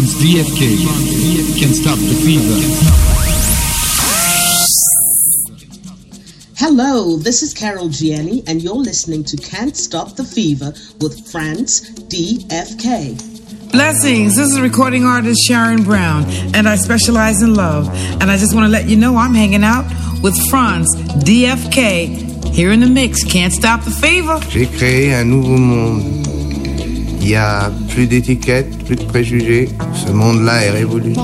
France DFK can stop the fever. Hello, this is Carol Jiani, and you're listening to Can't Stop the Fever with France DFK. Blessings. This is recording artist Sharon Brown, and I specialize in love. And I just want to let you know I'm hanging out with France DFK here in the mix. Can't stop the fever. J'ai créé un nouveau monde. Il y a plus d'étiquettes, plus de préjugés. Ce monde-là est révolu.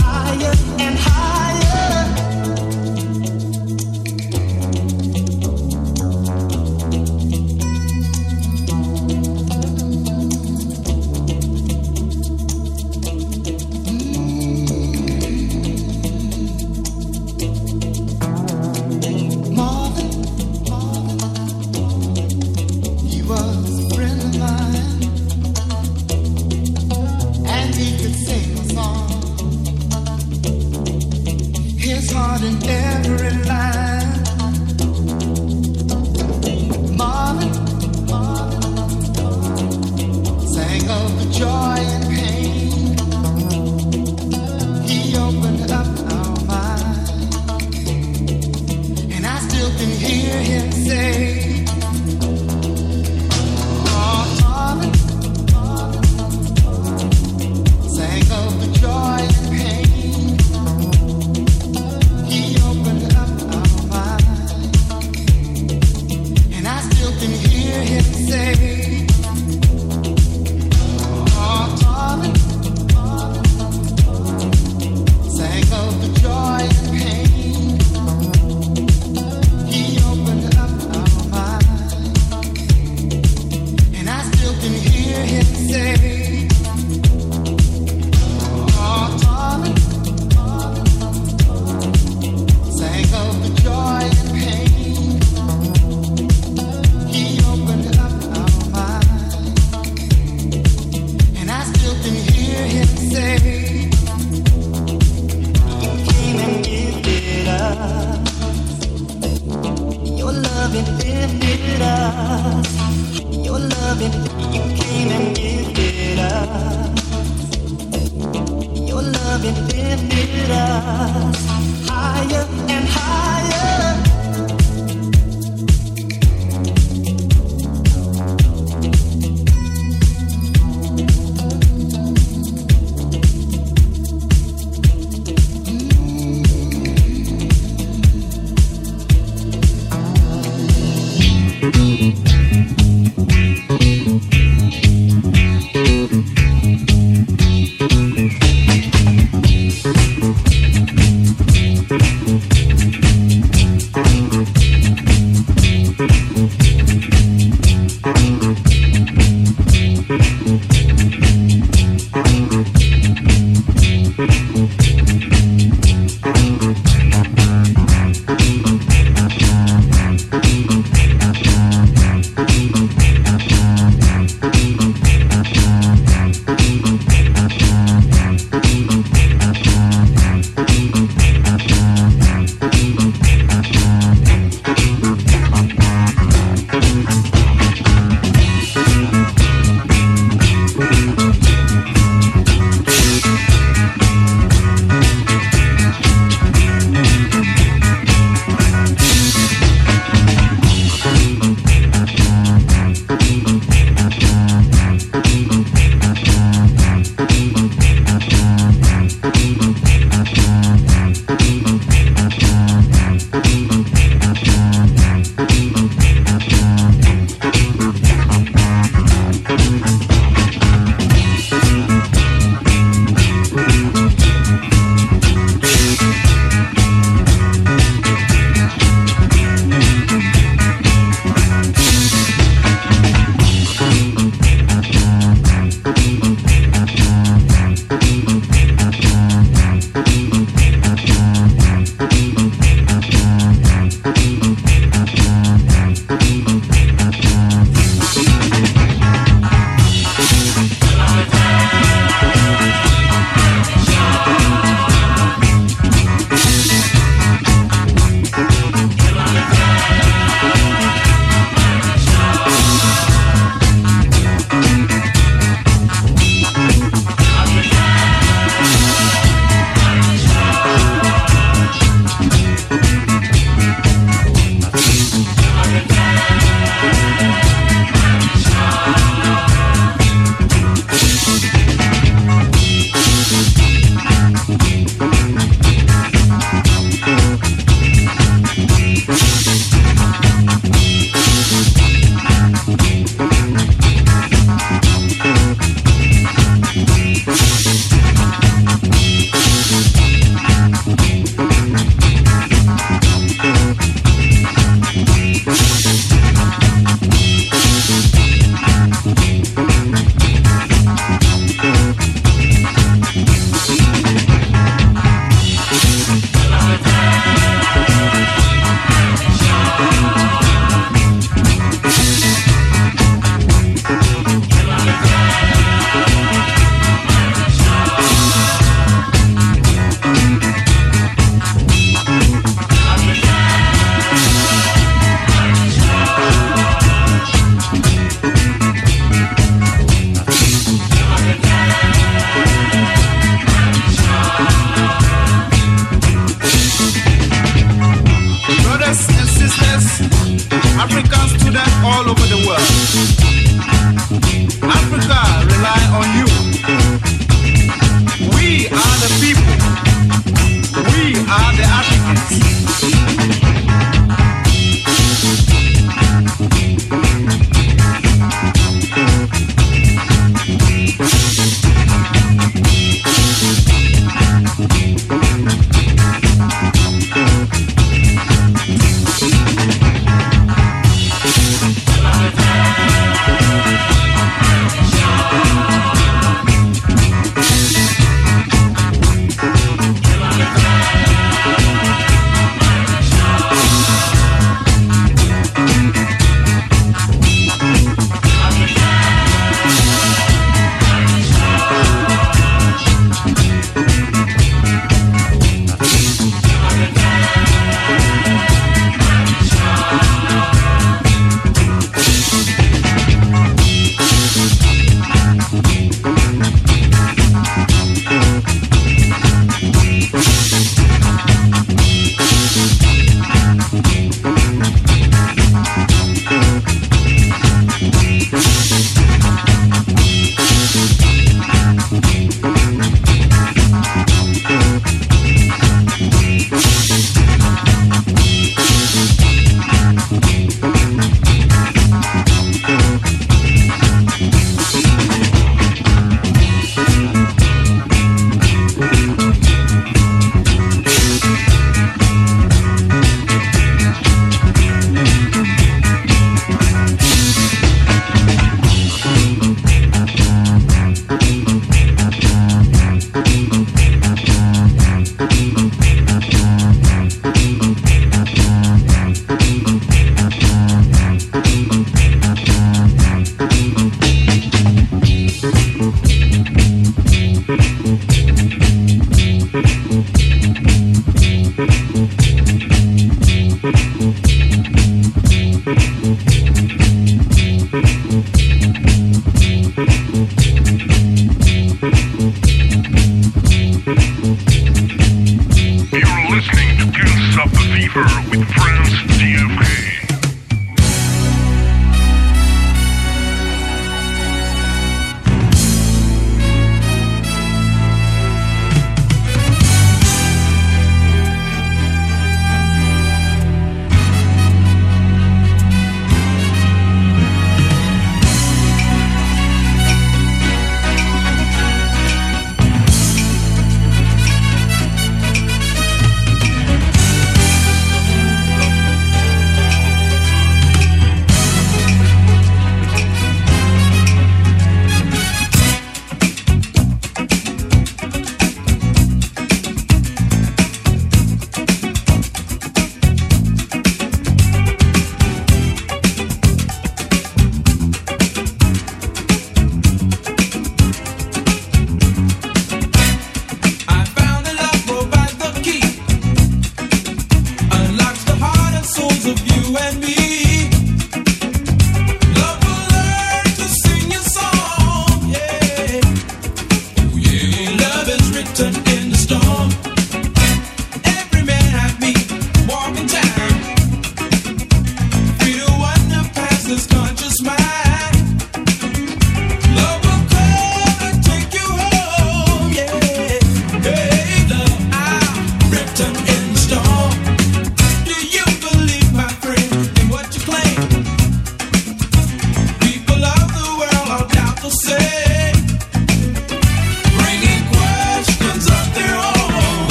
higher and higher.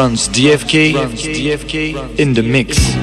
France DFK, DFK the mix. In the mix.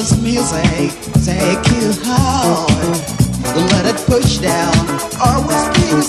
this music, take you hard. Let it push down, or whisk you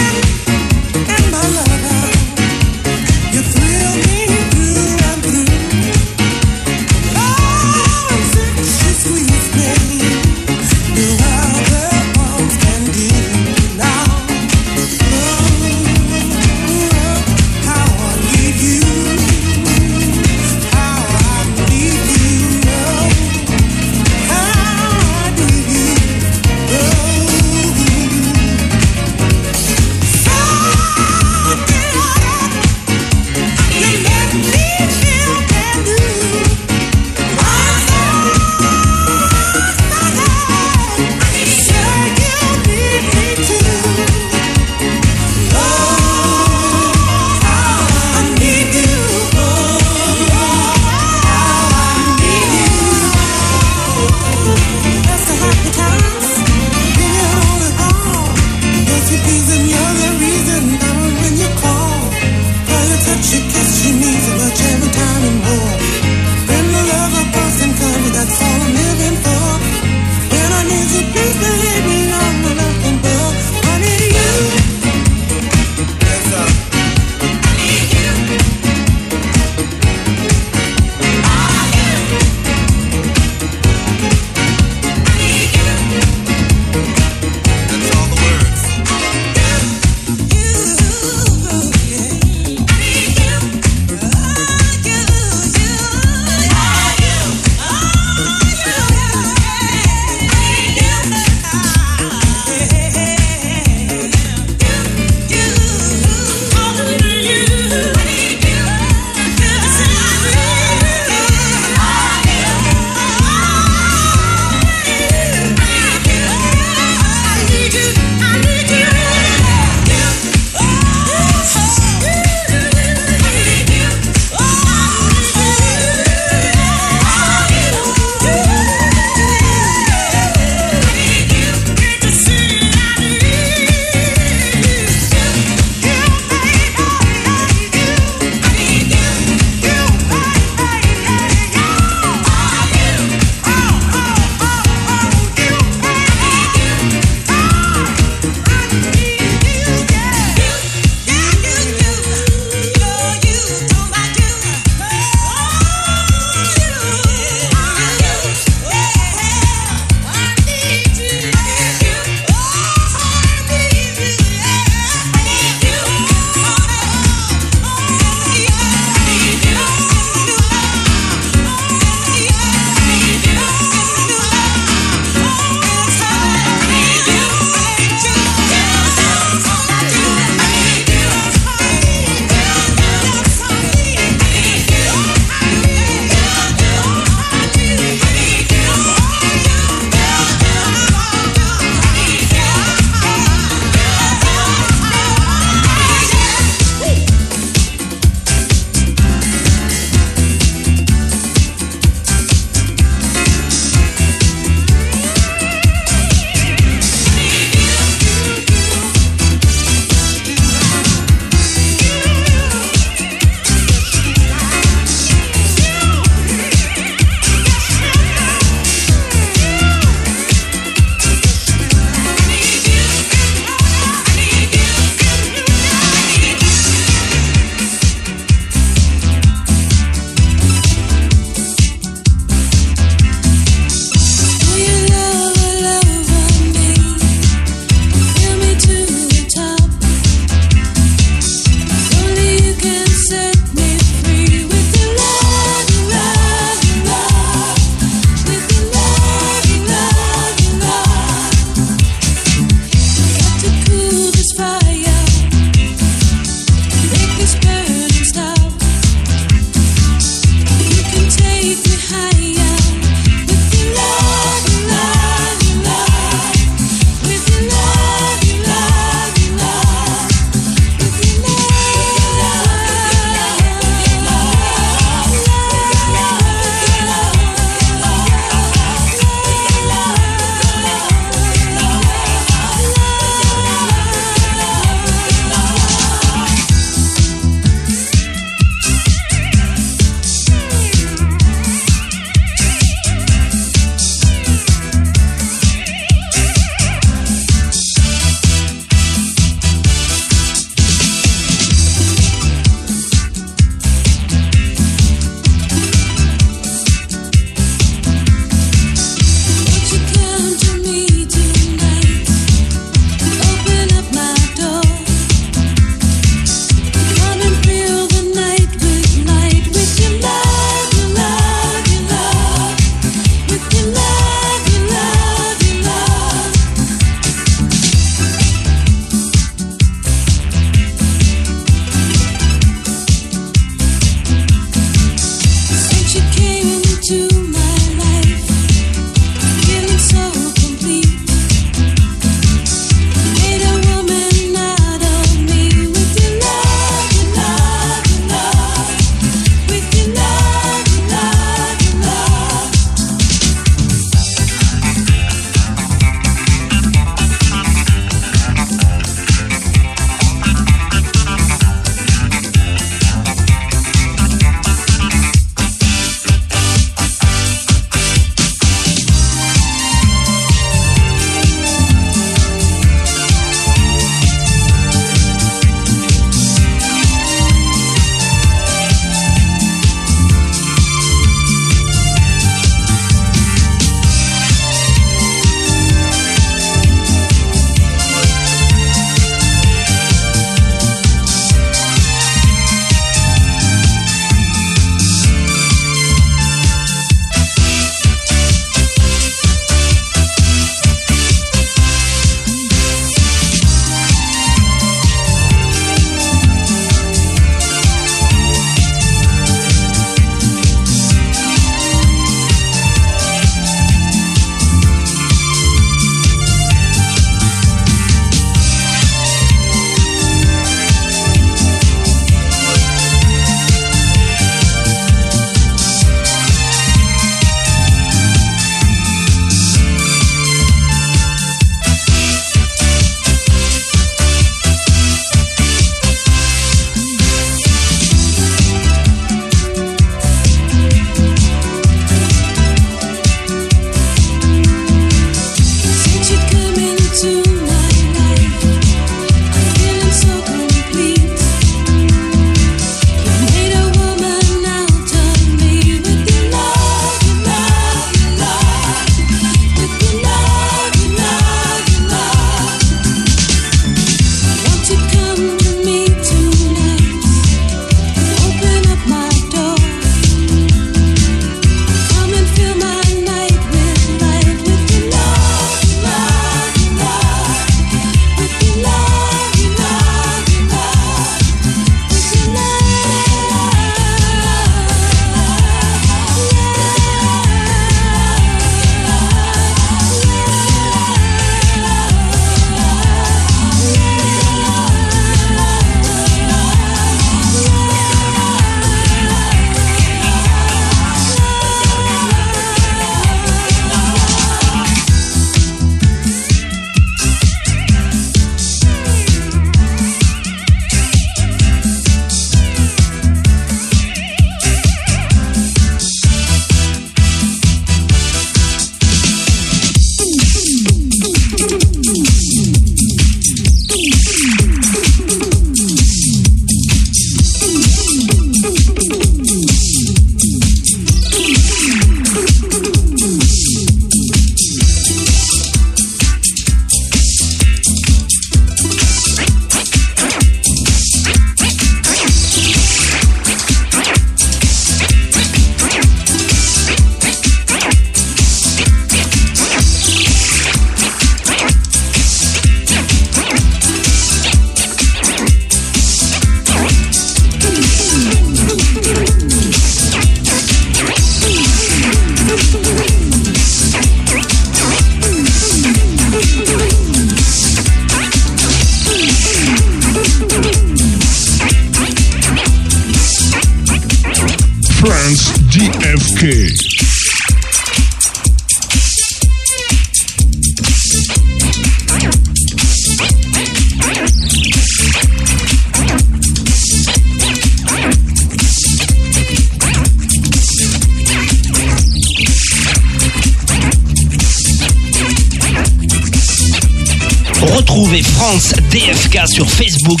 sur Facebook,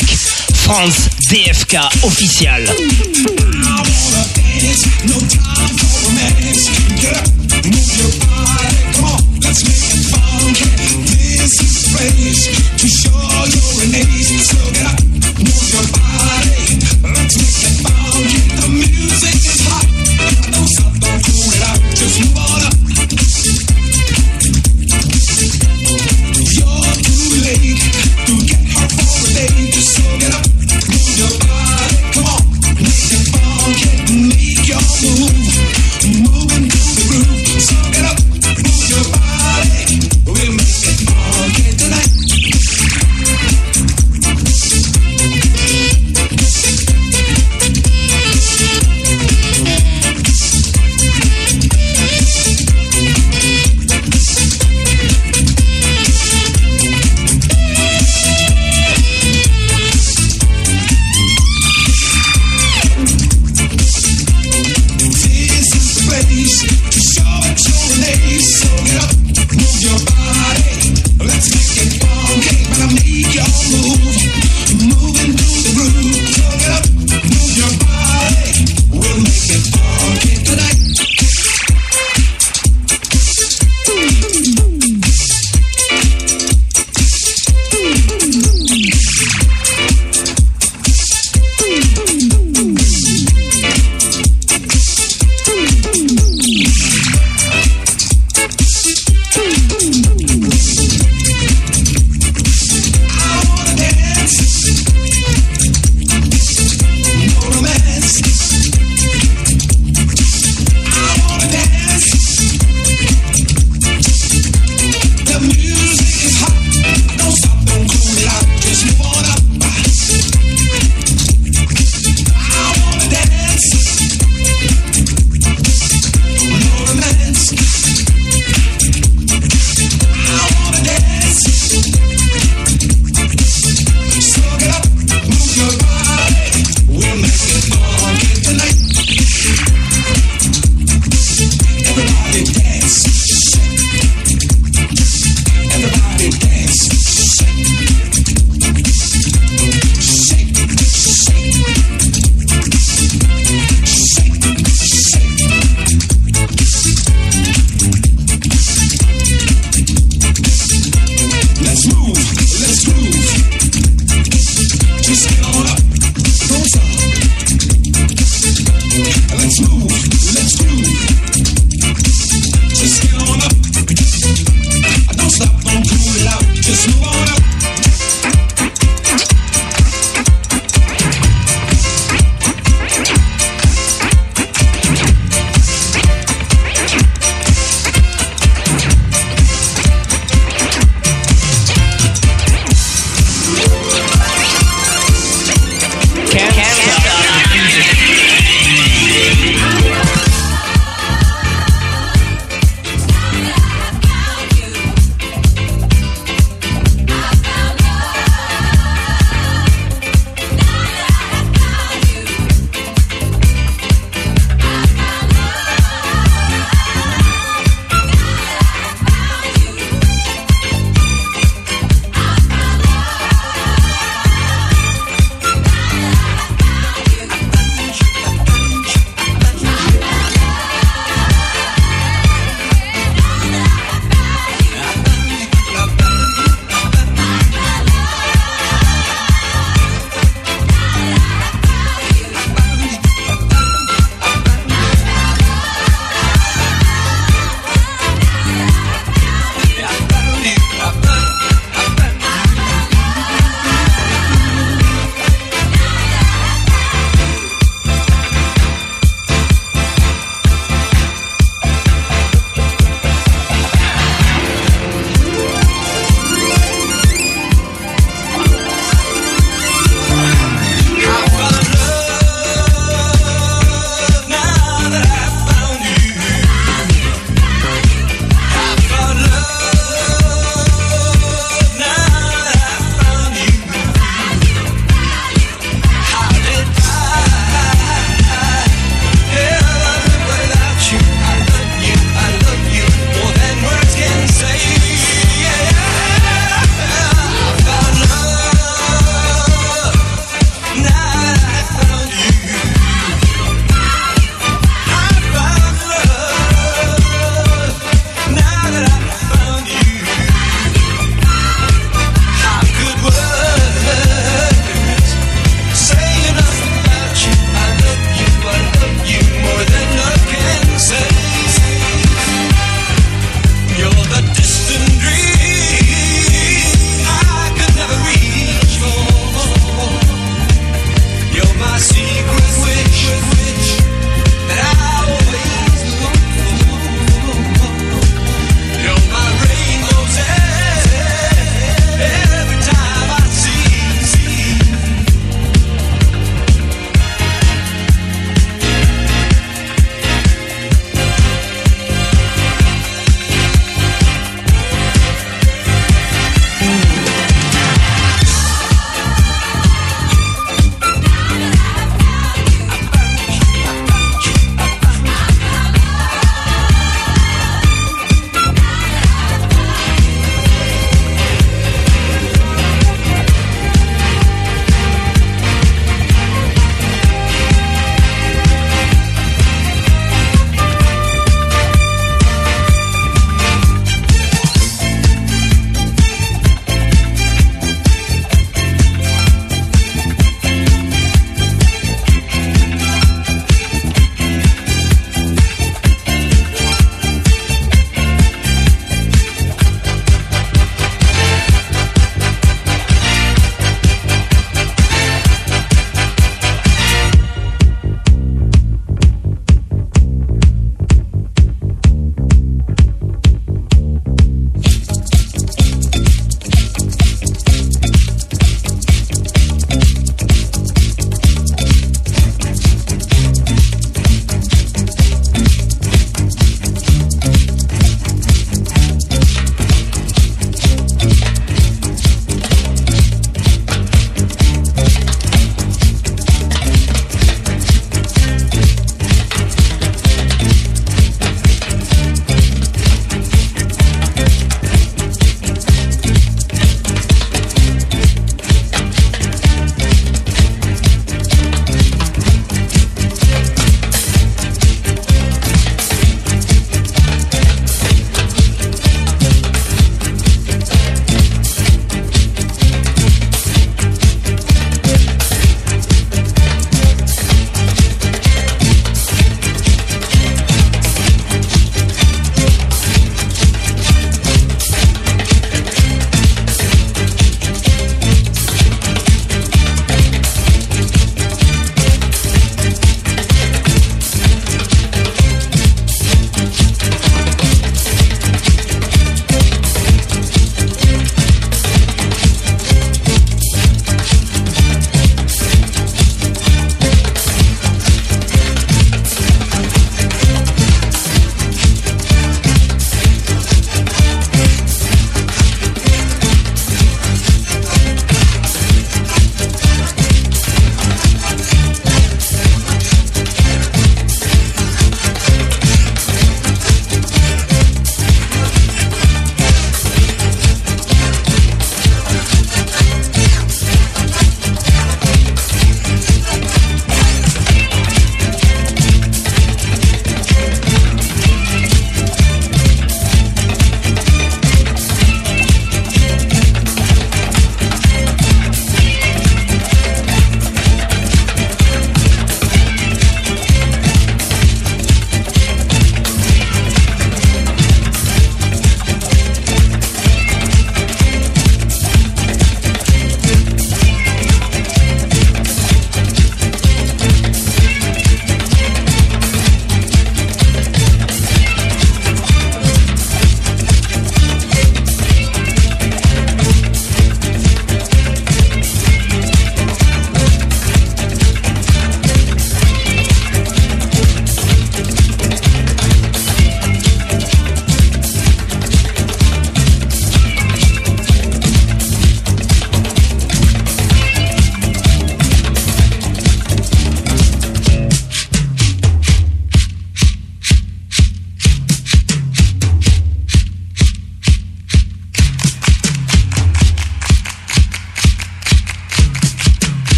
France DFK official.